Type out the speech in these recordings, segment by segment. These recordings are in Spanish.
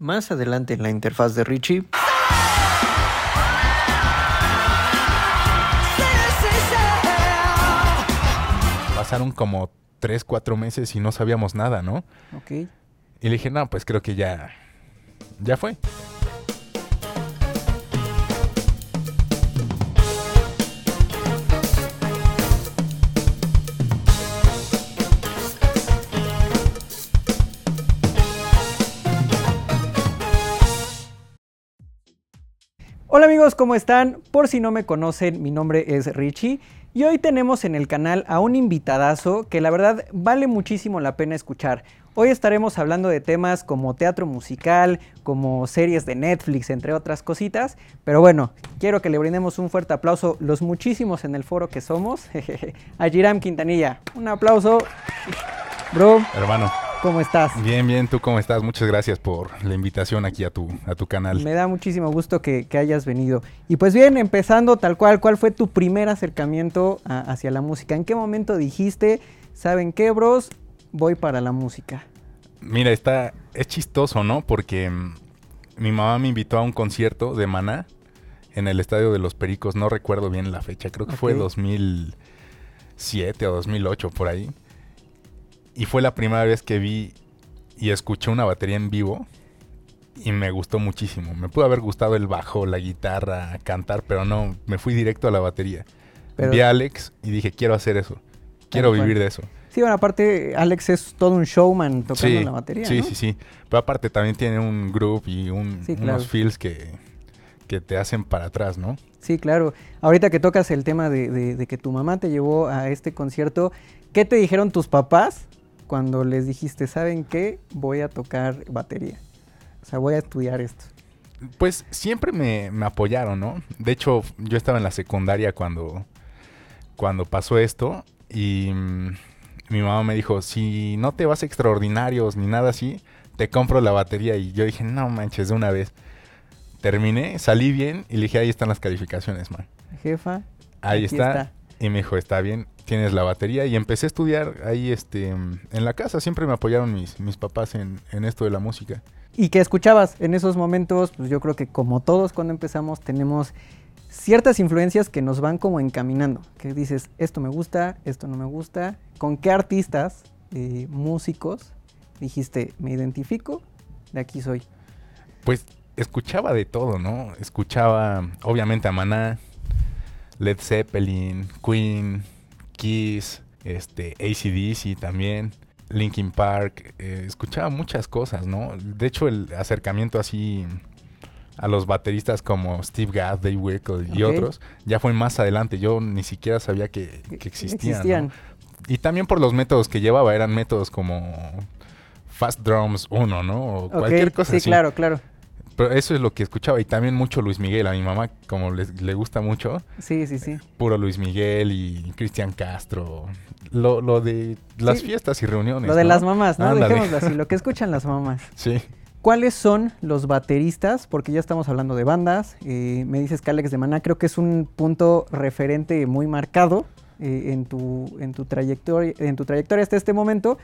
Más adelante en la interfaz de Richie. Pasaron como 3, 4 meses y no sabíamos nada, ¿no? Ok. Y le dije, no, pues creo que ya, ya fue. Amigos, ¿cómo están? Por si no me conocen, mi nombre es Richie y hoy tenemos en el canal a un invitadazo que la verdad vale muchísimo la pena escuchar. Hoy estaremos hablando de temas como teatro musical, como series de Netflix, entre otras cositas. Pero bueno, quiero que le brindemos un fuerte aplauso, los muchísimos en el foro que somos, a Giram Quintanilla. Un aplauso. Bro, Hermano, ¿cómo estás? bien, bien, ¿tú cómo estás? Muchas gracias por la invitación aquí a tu, a tu canal. Me da muchísimo gusto que, que hayas venido. Y pues bien, empezando tal cual, ¿cuál fue tu primer acercamiento a- hacia la música? ¿En qué momento dijiste, saben qué, bros? Voy para la música. Mira, está, es chistoso, ¿no? Porque mm, mi mamá me invitó a un concierto de Maná en el Estadio de los Pericos. No recuerdo bien la fecha, creo que fue Ok. 2007 o 2008 por ahí. Y fue la primera vez que vi y escuché una batería en vivo y me gustó muchísimo. Me pudo haber gustado el bajo, la guitarra, cantar, pero no, me fui directo a la batería. Pero- Vi a Alex y dije, quiero hacer eso. Quiero vivir de eso. Sí, bueno, aparte, Alex es todo un showman tocando la batería. Sí, ¿no? sí, sí. Pero aparte también tiene un groove y un- Sí, claro. unos feels que, que te hacen para atrás, ¿no? Sí, claro. Ahorita que tocas el tema de, de- de que tu mamá te llevó a este concierto, ¿qué te dijeron tus papás cuando les dijiste, ¿saben qué? Voy a tocar batería. O sea, voy a estudiar esto. Pues siempre me, me apoyaron, ¿no? De hecho, yo estaba en la secundaria cuando, cuando pasó esto y mm, mi mamá me dijo, si no te vas a extraordinarios ni nada así, te compro la batería. Y yo dije, no manches, de una vez. Terminé, salí bien y le dije, ahí están las calificaciones, man. Jefa. Ahí está. Y me dijo, está bien, tienes la batería. Y empecé a estudiar ahí este, en la casa. Siempre me apoyaron mis, mis papás en, en esto de la música. ¿Y qué escuchabas en esos momentos? Pues yo creo que como todos cuando empezamos tenemos ciertas influencias que nos van como encaminando. Que dices, esto me gusta, esto no me gusta. ¿Con qué artistas, eh, músicos, dijiste, me identifico, de aquí soy? Pues escuchaba de todo, ¿no? Escuchaba, obviamente, a Maná, Led Zeppelin, Queen, Kiss, este, ACDC también, Linkin Park. eh, escuchaba muchas cosas, ¿no? De hecho, el acercamiento así a los bateristas como Steve Gadd, Dave Wickle y otros, ya fue más adelante. Yo ni siquiera sabía que, que existían. ¿no? Existían. Y también por los métodos que llevaba, eran métodos como Fast Drums 1, ¿no? O cualquier cosa sí, así. claro, claro. Pero eso es lo que escuchaba. Y también mucho Luis Miguel. A mi mamá, como les- le gusta mucho, Sí, sí, sí. puro Luis Miguel y Cristian Castro. Lo, lo de las Sí, fiestas y reuniones. Lo de ¿no? las mamás, ¿no? Ándale. Dejémoslo así, lo que escuchan las mamás. Sí. ¿Cuáles son los bateristas? Porque ya estamos hablando de bandas. eh, me dices que Alex de Maná creo que es un punto referente muy marcado eh, en, tu, en, tu trayectoria, en tu trayectoria hasta este momento.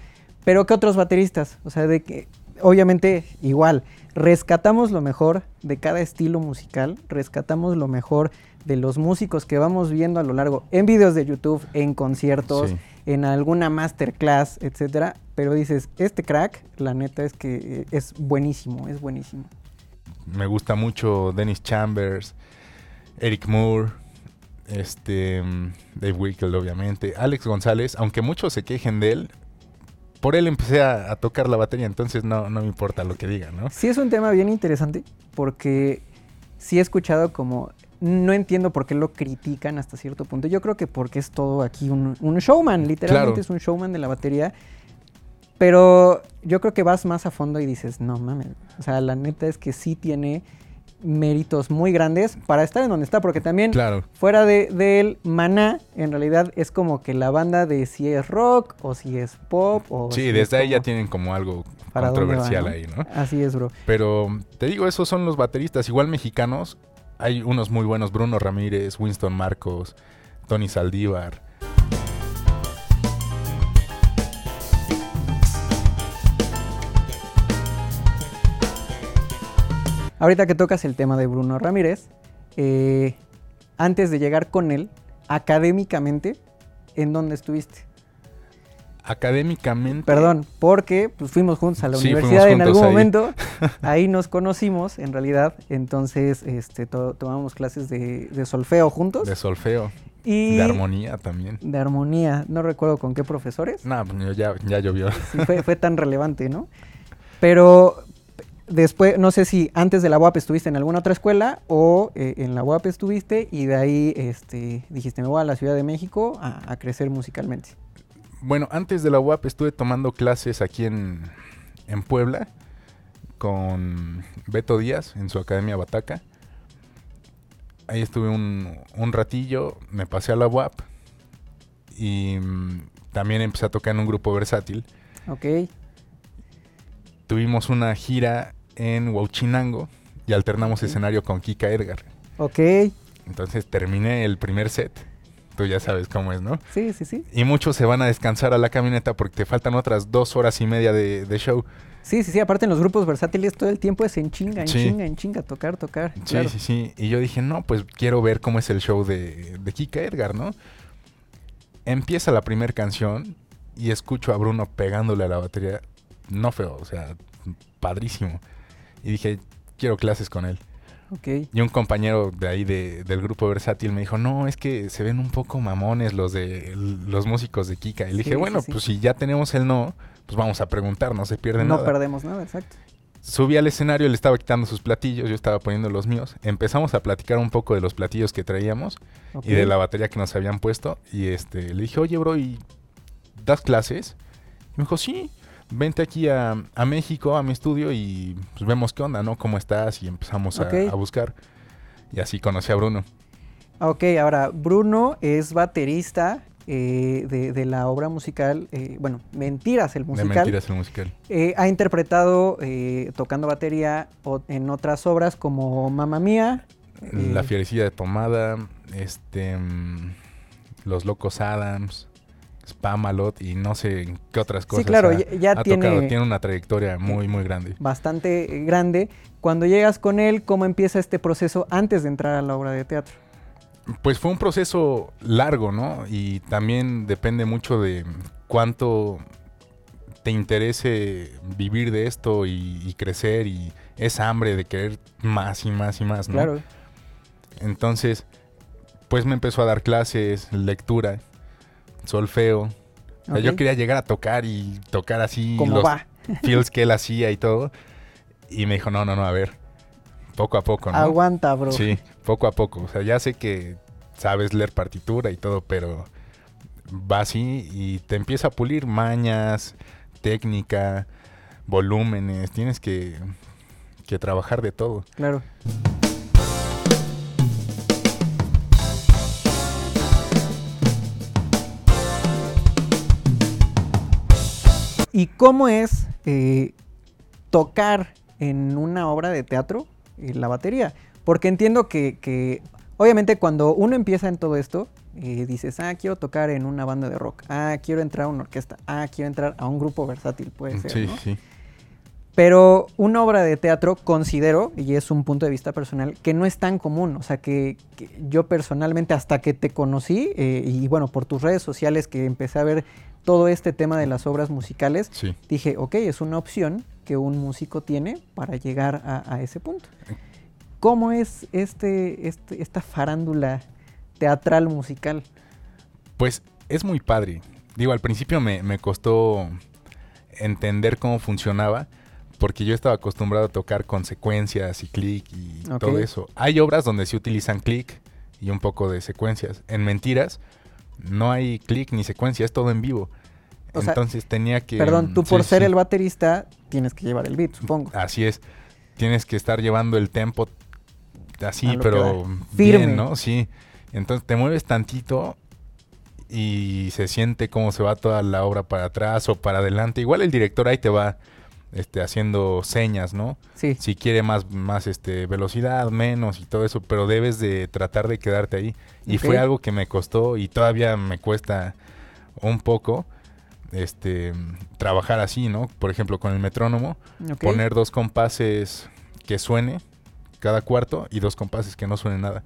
Pero ¿qué otros bateristas? O sea, de que obviamente igual, rescatamos lo mejor de cada estilo musical, rescatamos lo mejor de los músicos que vamos viendo a lo largo en videos de YouTube, en conciertos, Sí. en alguna masterclass, etcétera. Pero dices, este crack, la neta es que eh, es buenísimo, es buenísimo. Me gusta mucho Dennis Chambers, Eric Moore, este, mm, Dave Wickle, obviamente. Alex González, aunque muchos se quejen de él, por él empecé a, a tocar la batería, entonces no, no me importa lo que digan, ¿no? Sí es un tema bien interesante porque sí he escuchado como no entiendo por qué lo critican hasta cierto punto. Yo creo que porque es todo aquí un, un showman, literalmente Claro. es un showman de la batería. Pero yo creo que vas más a fondo y dices, no mames. O sea, la neta es que sí tiene méritos muy grandes para estar en donde está, porque también Claro. fuera de, del Maná, en realidad es como que la banda de si es rock o si es pop o Sí, si desde ahí ya tienen como algo va, controversial ¿no? ahí, ¿no? Así es, bro. Pero te digo, esos son los bateristas, igual mexicanos. Hay unos muy buenos, Bruno Ramírez, Winston Marcos, Tony Saldívar. Ahorita que tocas el tema de Bruno Ramírez, eh, antes de llegar con él, académicamente, ¿en dónde estuviste? Académicamente. Perdón, porque pues, fuimos juntos a la Sí, universidad en algún ahí. momento. Ahí nos conocimos, en realidad. Entonces, este, to- tomamos clases de, de solfeo juntos. De solfeo. y De armonía también. de armonía. No recuerdo con qué profesores. No, pues ya, ya llovió. Sí, fue, fue tan relevante, ¿no? Pero después, no sé si antes de la UAP estuviste en alguna otra escuela o eh, en la UAP estuviste y de ahí este, dijiste, me voy a la Ciudad de México a, a crecer musicalmente. Bueno, antes de la UAP estuve tomando clases aquí en, en Puebla con Beto Díaz en su academia Bataca. Ahí estuve un, un ratillo, me pasé a la UAP y mm, también empecé a tocar en un grupo versátil. Ok, Tuvimos una gira en Huachinango y alternamos escenario con Kika Edgar. ok, Entonces terminé el primer set. Tú ya sabes cómo es, ¿no? sí, sí, sí. Y muchos se van a descansar a la camioneta porque te faltan otras dos horas y media de, de show. Sí, sí, sí, aparte en los grupos versátiles todo el tiempo es en chinga, en Sí. chinga, en chinga, tocar, tocar. Sí, claro. sí, sí. Y yo dije, no, pues quiero ver cómo es el show de, de Kika Edgar, ¿no? Empieza la primera canción y escucho a Bruno pegándole a la batería. No feo, o sea, padrísimo. Y dije, quiero clases con él. Y un compañero de ahí de- del grupo versátil me dijo, no, es que se ven un poco mamones los de los músicos de Kika. Y le dije, Sí, bueno, sí. pues si ya tenemos el no, pues vamos a preguntar, no se pierde no nada. perdemos nada, exacto. Subí al escenario, le estaba quitando sus platillos, yo estaba poniendo los míos. Empezamos a platicar un poco de los platillos que traíamos y de la batería que nos habían puesto. Y este le dije, oye, bro, ¿y das clases? Y me dijo, sí, vente aquí a, a México, a mi estudio y pues vemos qué onda, ¿no? ¿Cómo estás? Y empezamos a- buscar. Y así conocí a Bruno. Ok, ahora, Bruno es baterista eh, de, de la obra musical, eh, bueno, Mentiras, el musical. De mentiras el musical. Eh, ha interpretado tocando batería o- en otras obras como Mamma Mía. La fierecilla de tomada, este, mm, Los Locos Adams, Spamalot y no sé en qué otras cosas. Sí, claro, ha- ya, ha tiene tocado. Tiene una trayectoria muy, muy grande. bastante eh, grande. Cuando llegas con él, ¿cómo empieza este proceso antes de entrar a la obra de teatro? Pues fue un proceso largo, ¿no? Y también depende mucho de cuánto te interese vivir de esto y, y crecer y esa hambre de querer más y más y más, ¿no? Claro. Entonces, pues me empezó a dar clases, lectura, solfeo. O sea, Yo quería llegar a tocar y tocar así ¿Cómo los va? feels que él hacía y todo. Y me dijo, no, no, no, a ver, poco a poco, ¿no? Aguanta, bro. Sí, poco a poco. O sea, ya sé que sabes leer partitura y todo, pero va así y te empieza a pulir mañas, técnica, volúmenes. Tienes que, que trabajar de todo. Claro. ¿Y cómo es eh, tocar en una obra de teatro eh, la batería? Porque entiendo que, que, obviamente cuando uno empieza en todo esto, eh, dices, ah, quiero tocar en una banda de rock, ah, quiero entrar a una orquesta, ah, quiero entrar a un grupo versátil, puede ser. sí, ¿no? sí. Pero una obra de teatro considero, y es un punto de vista personal, que no es tan común. O sea, que, que yo personalmente hasta que te conocí, eh, y bueno, por tus redes sociales que empecé a ver todo este tema de las obras musicales, Sí. dije, ok, es una opción que un músico tiene para llegar a, a ese punto. ¿Cómo es este, este, esta farándula teatral musical? Pues es muy padre. Digo, al principio me, me costó entender cómo funcionaba, porque yo estaba acostumbrado a tocar con secuencias y clic y todo eso. Hay obras donde se utilizan clic y un poco de secuencias. En Mentiras no hay clic ni secuencia, es todo en vivo. O sea, Entonces tenía que... Perdón, tú sí, por ser sí. el baterista tienes que llevar el beat, supongo. Así es. Tienes que estar llevando el tempo así, pero da. bien, Firme. ¿no? Sí. Entonces te mueves tantito y se siente cómo se va toda la obra para atrás o para adelante. Igual el director ahí te va este, haciendo señas, ¿no? Sí, Si quiere más, más este, velocidad, menos y todo eso, pero debes de tratar de quedarte ahí. Y fue algo que me costó y todavía me cuesta un poco este trabajar así, ¿no? Por ejemplo, con el metrónomo, poner dos compases que suene cada cuarto y dos compases que no suenen nada.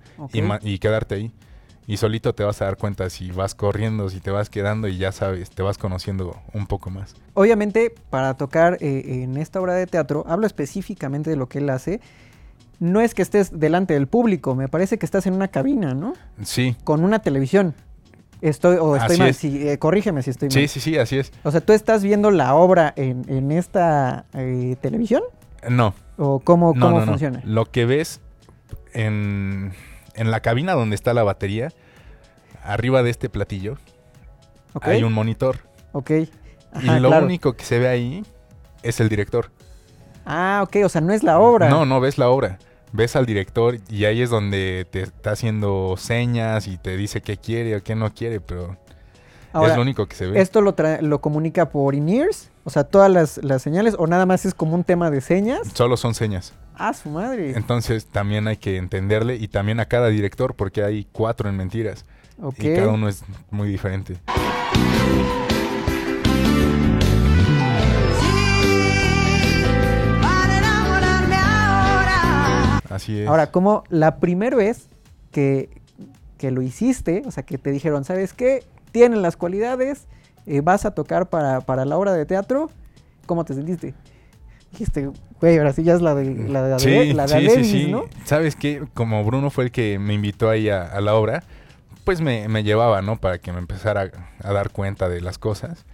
Y quedarte ahí. Y solito te vas a dar cuenta si vas corriendo, si te vas quedando y ya sabes, te vas conociendo un poco más. Obviamente, para tocar eh, en esta obra de teatro, hablo específicamente de lo que él hace. No es que estés delante del público, me parece que estás en una cabina, ¿no? Sí, Con una televisión. Estoy, o estoy Así mal, es. sí, eh, corrígeme si estoy mal. sí, sí, sí, así es. O sea, ¿tú estás viendo la obra en, en esta eh, televisión? No, ¿O cómo, no, cómo no, no. funciona? Lo que ves en, en la cabina donde está la batería, arriba de este platillo, hay un monitor. ok. y lo claro. único que se ve ahí es el director. Ah, ok, o sea, no es la obra. No, no ves la obra. Ves al director y ahí es donde te está haciendo señas y te dice qué quiere o qué no quiere, pero Ahora, es lo único que se ve. ¿esto lo, lo comunica por in-ears? O sea, todas las, las señales, o nada más es como un tema de señas. Solo son señas. Ah, su madre. Entonces también hay que entenderle y también a cada director porque hay cuatro en mentiras Ok. y cada uno es muy diferente. Así es. Ahora, como la primera vez que, que lo hiciste, o sea, que te dijeron, ¿sabes qué? Tienen las cualidades, eh, vas a tocar para, para la obra de teatro, ¿cómo te sentiste? Dijiste, güey, ahora sí ya es la de, la de, sí, la de sí, sí, Adebis, sí. ¿no? ¿Sabes qué? Como Bruno fue el que me invitó ahí a, a la obra, pues me, me llevaba, ¿no? Para que me empezara a, a dar cuenta de las cosas.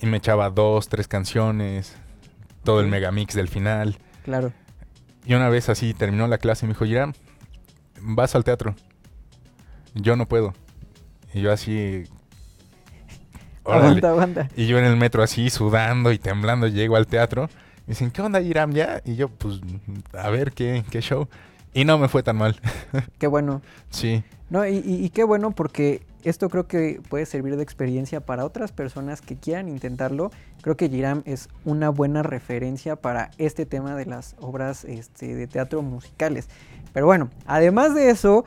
Y me echaba dos, tres canciones, todo el megamix del final. Claro. Y una vez así terminó la clase y me dijo, Irán, vas al teatro. Yo no puedo. Y yo así... órale. Aguanta, aguanta. Y yo en el metro así sudando y temblando llego al teatro. Me dicen, ¿qué onda, Iram, ya? Y yo, pues, a ver qué, qué show. Y no me fue tan mal. Qué bueno. Sí, No, y, y- y qué bueno porque esto creo que puede servir de experiencia para otras personas que quieran intentarlo. Creo que Giram es una buena referencia para este tema de las obras este, de teatro musicales. Pero bueno, además de eso,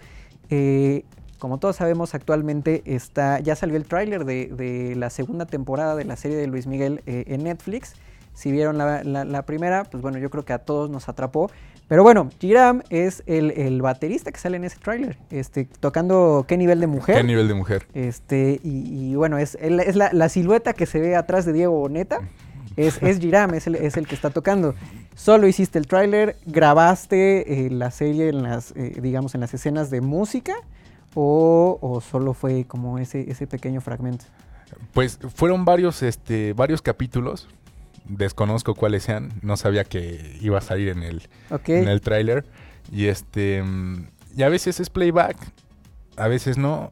eh, como todos sabemos, actualmente está, ya salió el tráiler de, de la segunda temporada de la serie de Luis Miguel eh, en Netflix. Si vieron la, la- la primera, pues bueno, yo creo que a todos nos atrapó. Pero bueno, Giram es el, el baterista que sale en ese tráiler, este, tocando qué nivel de mujer. qué nivel de mujer. Este, y, y bueno, es, es la, la silueta que se ve atrás de Diego Boneta. Es, es Giram, es el, es el que está tocando. Solo hiciste el tráiler, grabaste eh, la serie en las, eh, digamos, en las escenas de música, o, o solo fue como ese, ese pequeño fragmento. Pues fueron varios, este, varios capítulos. Desconozco cuáles sean. No sabía que iba a salir en el, Ok. en el tráiler. Y este. mm, Y a veces es playback. A veces no.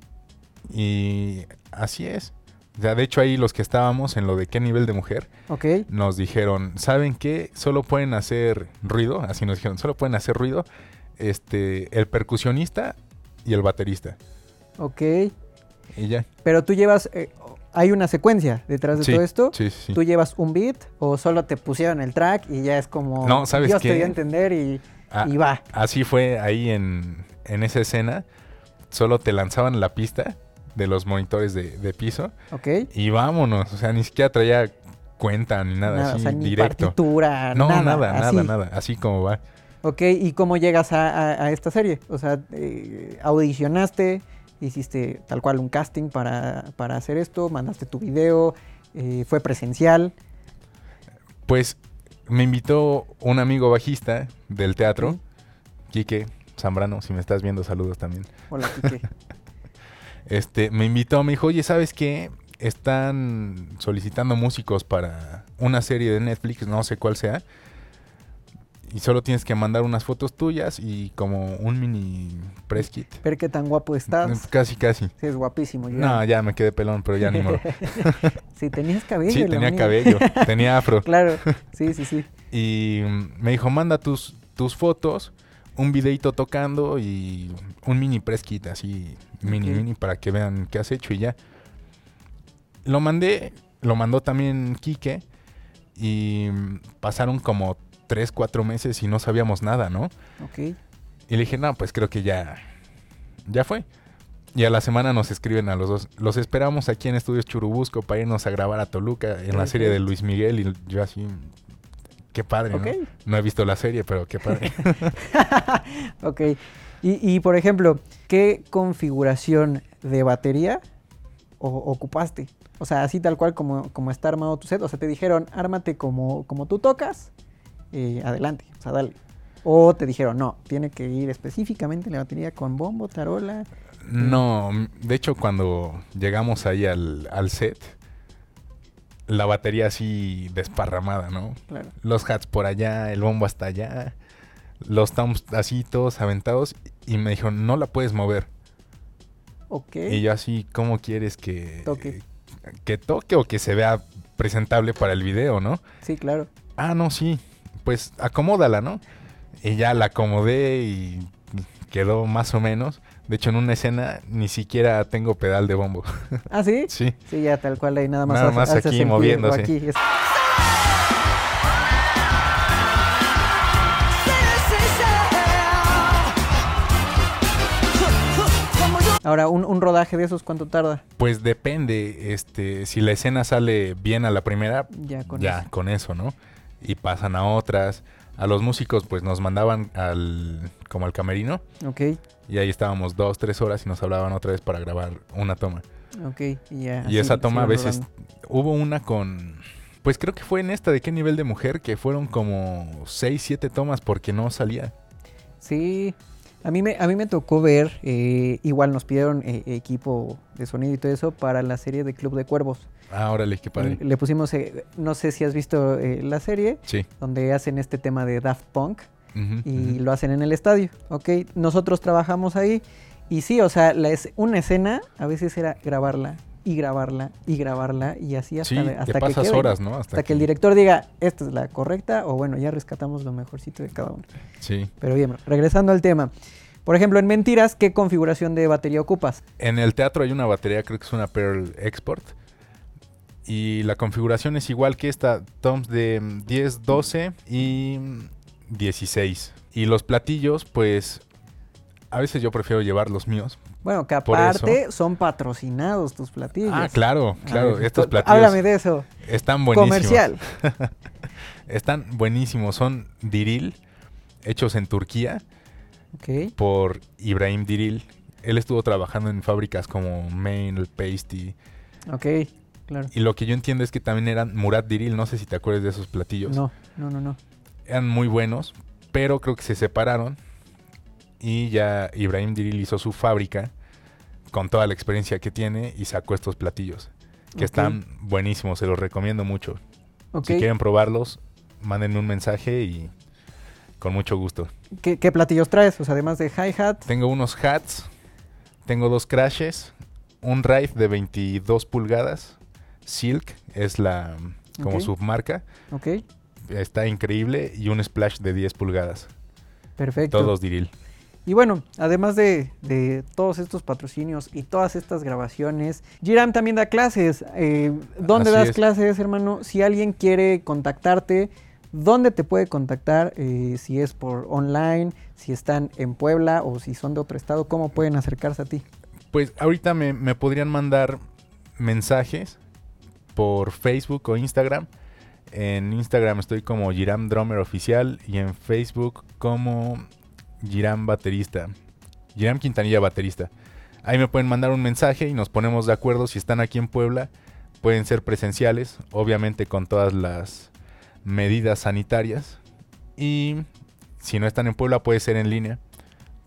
Y así es. O sea, de hecho, ahí los que estábamos en lo de qué nivel de mujer. Nos dijeron, ¿saben qué? Solo pueden hacer ruido, así nos dijeron, solo pueden hacer ruido este el percusionista y el baterista. Ok. Y ya. Pero tú llevas, eh, hay una secuencia detrás de Sí, todo esto. Sí, sí. ¿Tú llevas un beat o solo te pusieron el track y ya es como No, ¿sabes Dios qué? te dio a entender y, Ah, y va? Así fue ahí en, en esa escena. Solo te lanzaban la pista de los monitores de, de piso ¿Ok? y vámonos. O sea, ni siquiera traía cuenta ni nada, Nada, así o sea, ni directo. partitura, No, nada, nada, nada, así. nada, Así como va. Ok, ¿y cómo llegas a, a- a esta serie? O sea, eh, audicionaste, hiciste tal cual un casting para, para hacer esto, mandaste tu video, eh, fue presencial. Pues me invitó un amigo bajista del teatro. Quique Zambrano, si me estás viendo, saludos también. Hola, Kike. Este, me invitó, me dijo, oye, ¿sabes qué? Están solicitando músicos para una serie de Netflix, no sé cuál sea. Y solo tienes que mandar unas fotos tuyas y como un mini press kit. Ver qué tan guapo estás. Casi, casi. Sí, es guapísimo. yo No, ya- me quedé pelón, pero ya ni modo. sí, tenías cabello. Sí, tenía cabello, tenía afro. Claro, sí, sí, sí. Y mm, me dijo, manda tus, tus fotos, un videito tocando y un mini press kit, así, mini, mini, para que vean qué has hecho y ya. Lo mandé, lo mandó también Quique y mm, pasaron como 3, 4 meses y no sabíamos nada, ¿no? Ok. Y le dije, no, pues creo que ya, ya fue. Y a la semana nos escriben a los dos. Los esperamos aquí en Estudios Churubusco para irnos a grabar a Toluca en la serie de. Luis Miguel. Y yo así, qué padre, Ok. ¿no? No he visto la serie, pero qué padre. Ok. Y, y, por ejemplo, ¿qué configuración de batería o- ocupaste? O sea, así tal cual como, como está armado tu set. O sea, te dijeron, ármate como, como tú tocas, eh, adelante, o sea, dale. O te dijeron, no, tiene que ir específicamente la batería con bombo, tarola. No, de hecho cuando llegamos ahí al, al set, la batería así desparramada, ¿no? Claro. Los hats por allá, el bombo hasta allá, los toms así todos aventados y me dijeron, no la puedes mover. Ok. Y yo así, ¿cómo quieres que Toque. que toque o que se vea presentable para el video, no? Sí, claro. Ah, no, sí. Pues acomódala, ¿no? Y ya la acomodé y quedó más o menos. De hecho, en una escena ni siquiera tengo pedal de bombo. ¿Ah, sí? sí. Sí, ya tal cual ahí nada más. Nada hace- más aquí moviéndose. aquí, Ahora, un, un rodaje de esos, ¿cuánto tarda? Pues depende, este, si la escena sale bien a la primera, Ya con ya eso. con eso, ¿no? Y pasan a otras. A los músicos, pues nos mandaban al, como al camerino, Ok, y ahí estábamos dos, tres horas y nos hablaban otra vez para grabar una toma. ok. Y, ya, y esa toma a veces rodando. hubo una con, pues creo que fue en esta de qué nivel de mujer, que fueron como seis, siete tomas porque no salía. Sí, a mí me, a mí me tocó ver, eh, igual nos pidieron eh, equipo de sonido y todo eso para la serie de Club de Cuervos. Ah, órale, qué padre. Le pusimos, eh, no sé si has visto eh, la serie, Sí. donde hacen este tema de Daft Punk. Y lo hacen en el estadio, ¿ok? Nosotros trabajamos ahí y sí, o sea, la es- una escena a veces era grabarla y grabarla y grabarla y así hasta, Sí, hasta te que pasas quede, horas, ¿no? Hasta, que el director diga, esta es la correcta o bueno, ya rescatamos lo mejorcito de cada uno. Sí. Pero bien, regresando al tema. Por ejemplo, en Mentiras, ¿qué configuración de batería ocupas? En el teatro hay una batería, creo que es una Pearl Export. Y la configuración es igual que esta, toms de mm, 10, 12 y mm, 16. Y los platillos, pues a veces yo prefiero llevar los míos. Bueno, que aparte son patrocinados tus platillos. Ah, claro, A claro. ver, Estos tú- platillos Háblame de eso. están buenísimos. Comercial. Están buenísimos. Son diril, hechos en Turquía Ok. por Ibrahim Diril. Él estuvo trabajando en fábricas como Main, Pasty. Ok, claro. Y lo que yo entiendo es que también eran Murat Diril. No sé si te acuerdas de esos platillos. No, no, no, no. eran muy buenos, pero creo que se separaron y ya Ibrahim Diril hizo su fábrica con toda la experiencia que tiene y sacó estos platillos que están buenísimos, se los recomiendo mucho. Si quieren probarlos, mándenme un mensaje y con mucho gusto. ¿Qué, qué platillos traes? O sea, además de hi-hat. Tengo unos hats, tengo dos crashes, un ride de 22 pulgadas, Silk es la como submarca, Ok, está increíble y un splash de 10 pulgadas, perfecto. todos Diril. Y bueno, además de, de todos estos patrocinios y todas estas grabaciones, Giram también da clases. Eh, ¿Dónde Así das es. clases, hermano? Si alguien quiere contactarte, ¿dónde te puede contactar? Eh, si es por online, si están en Puebla o si son de otro estado, ¿cómo pueden acercarse a ti? Pues ahorita me, me podrían mandar mensajes por Facebook o Instagram. En Instagram estoy como Giram Drummer Oficial y en Facebook como Giram Baterista. Giram Quintanilla Baterista. Ahí me pueden mandar un mensaje y nos ponemos de acuerdo si están aquí en Puebla. Pueden ser presenciales, obviamente con todas las medidas sanitarias. Y si no están en Puebla puede ser en línea.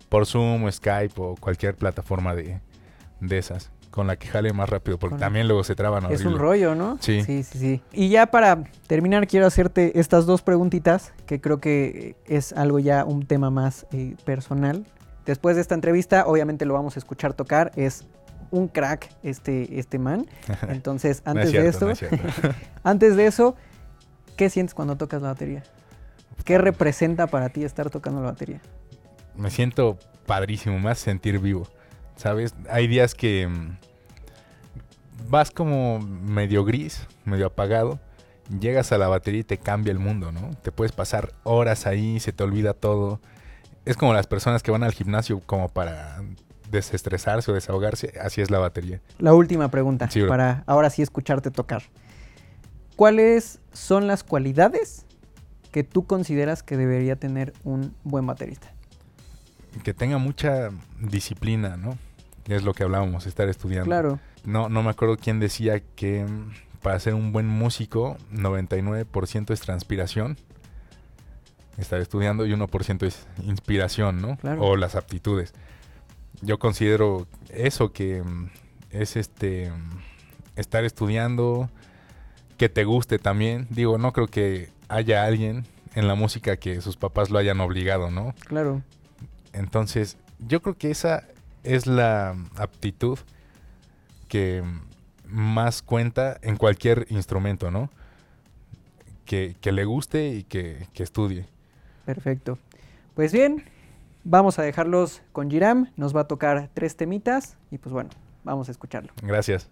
Por Zoom Skype o cualquier plataforma de, de esas. Con la que jale más rápido. Porque Con- también luego se traban Es un rollo, ¿no? Sí. Sí, sí, sí. Y ya para terminar, quiero hacerte estas dos preguntitas, que creo que es algo ya un tema más eh, personal. Después de esta entrevista, obviamente lo vamos a escuchar tocar. Es un crack este, este man. Entonces, No es antes cierto, de esto, no es cierto. antes de eso, ¿qué sientes cuando tocas la batería? ¿Qué representa para ti estar tocando la batería? me siento padrísimo, me hace sentir vivo. ¿Sabes? Hay días que mm, vas como medio gris, medio apagado. Llegas a la batería y te cambia el mundo, ¿no? Te puedes pasar horas ahí, se te olvida todo. Es como las personas que van al gimnasio como para desestresarse o desahogarse. Así es la batería. La última pregunta, Sí, para ahora sí escucharte tocar. ¿Cuáles son las cualidades que tú consideras que debería tener un buen baterista? Que tenga mucha disciplina, ¿no? Es lo que hablábamos, estar estudiando. Claro, No, no me acuerdo quién decía que mm, para ser un buen músico, 99% es transpiración, estar estudiando, y 1% es inspiración, ¿no? Claro. O las aptitudes. Yo considero eso que mm, es este mm, estar estudiando, que te guste también. Digo, no creo que haya alguien en la música que sus papás lo hayan obligado, ¿no? claro. Entonces, yo creo que esa es la aptitud que más cuenta en cualquier instrumento, ¿no? Que, que le guste y que, que estudie. Perfecto. Pues bien, vamos a dejarlos con Giram. Nos va a tocar tres temitas y pues bueno, vamos a escucharlo. Gracias.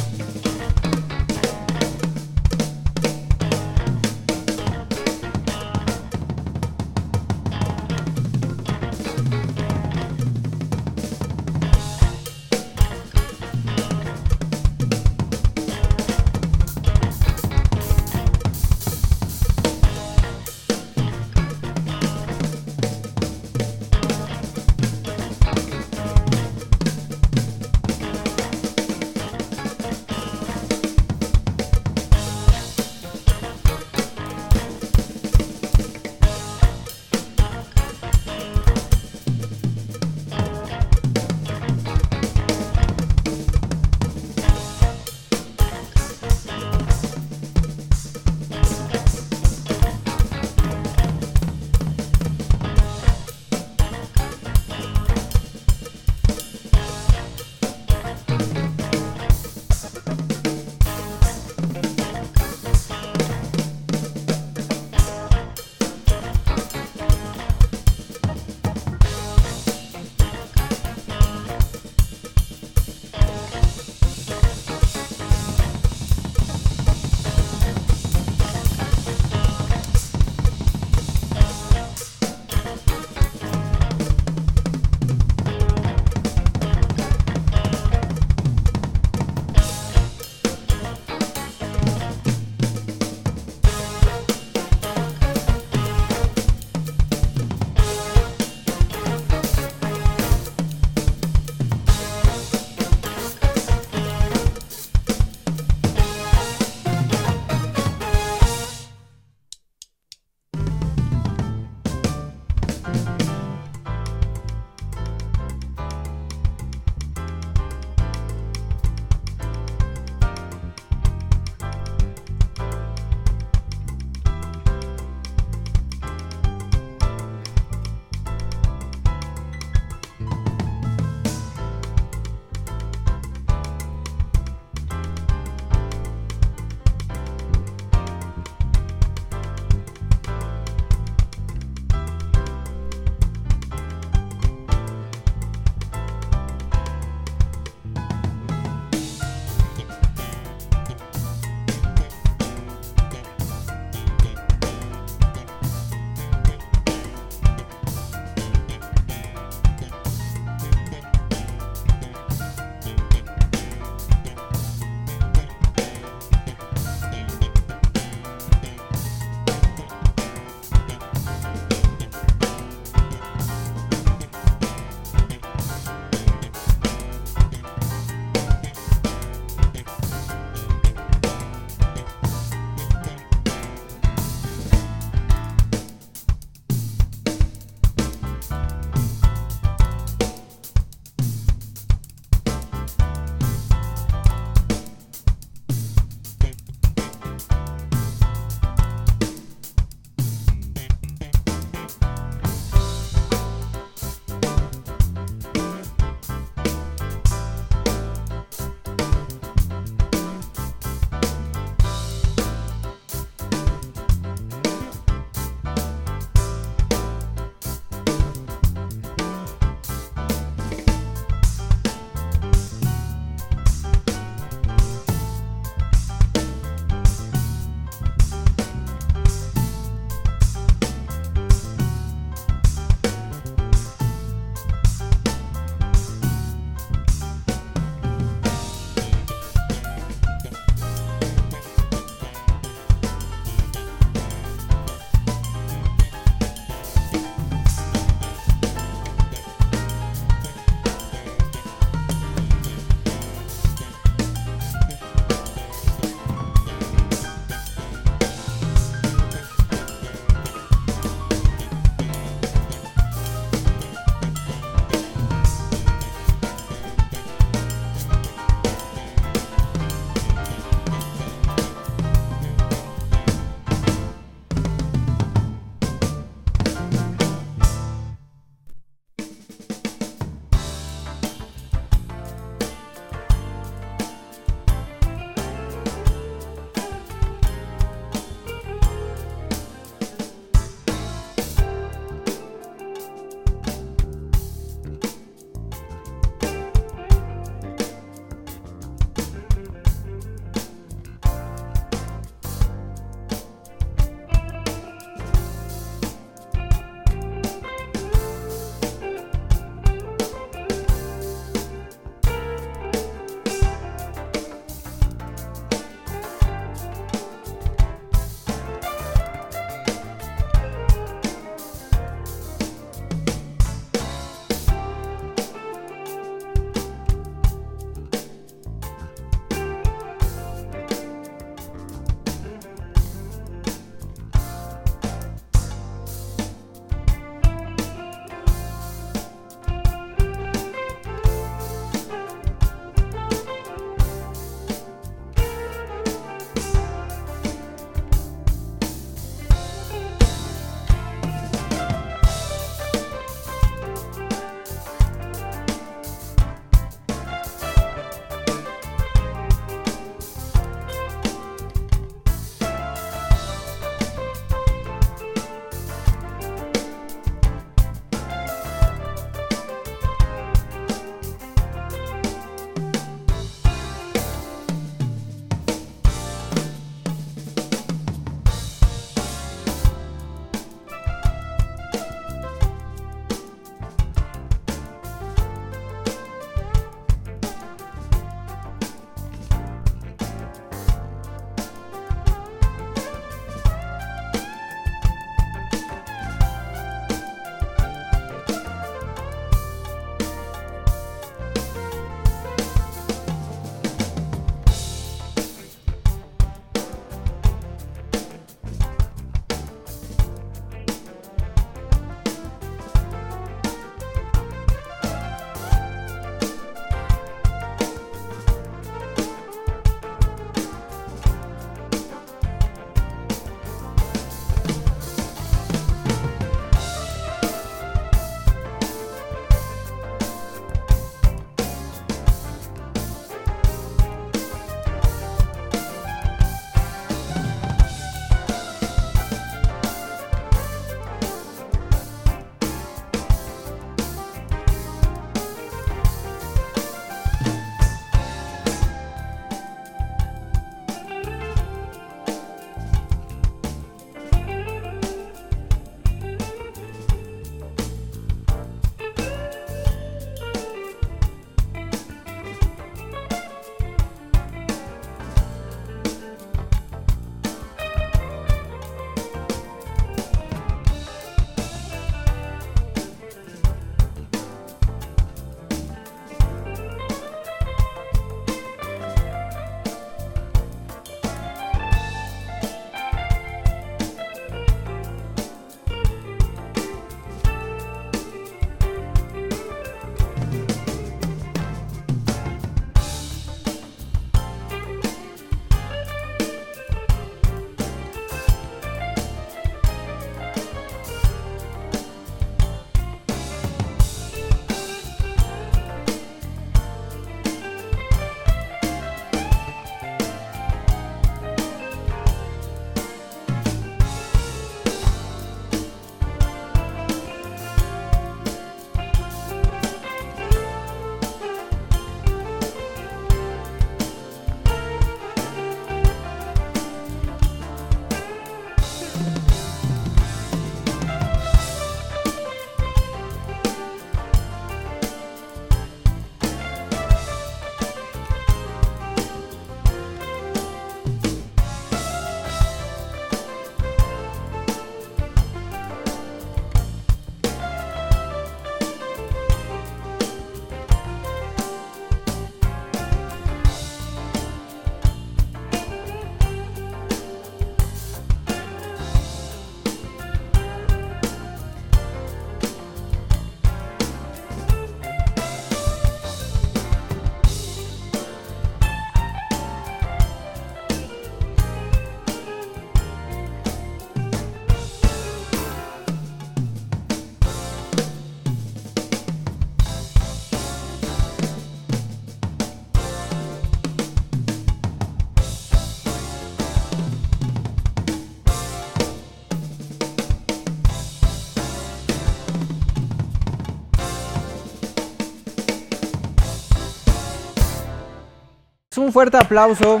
Un fuerte aplauso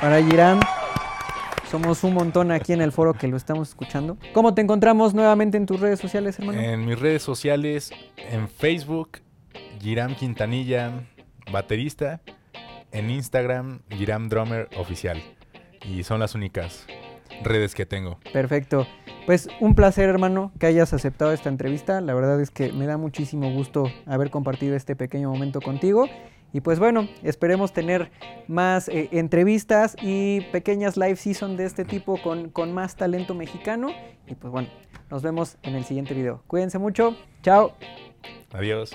para Giram. Somos un montón aquí en el foro que lo estamos escuchando. ¿Cómo te encontramos nuevamente en tus redes sociales, hermano? En mis redes sociales, en Facebook, Giram Quintanilla, baterista. En Instagram, Giram Drummer Oficial. Y son las únicas redes que tengo. Perfecto. Pues un placer, hermano, que hayas aceptado esta entrevista. La verdad es que me da muchísimo gusto haber compartido este pequeño momento contigo. Y pues bueno, esperemos tener más eh, entrevistas y pequeñas live season de este tipo con, con más talento mexicano. Y pues bueno, nos vemos en el siguiente video. Cuídense mucho. Chao. Adiós.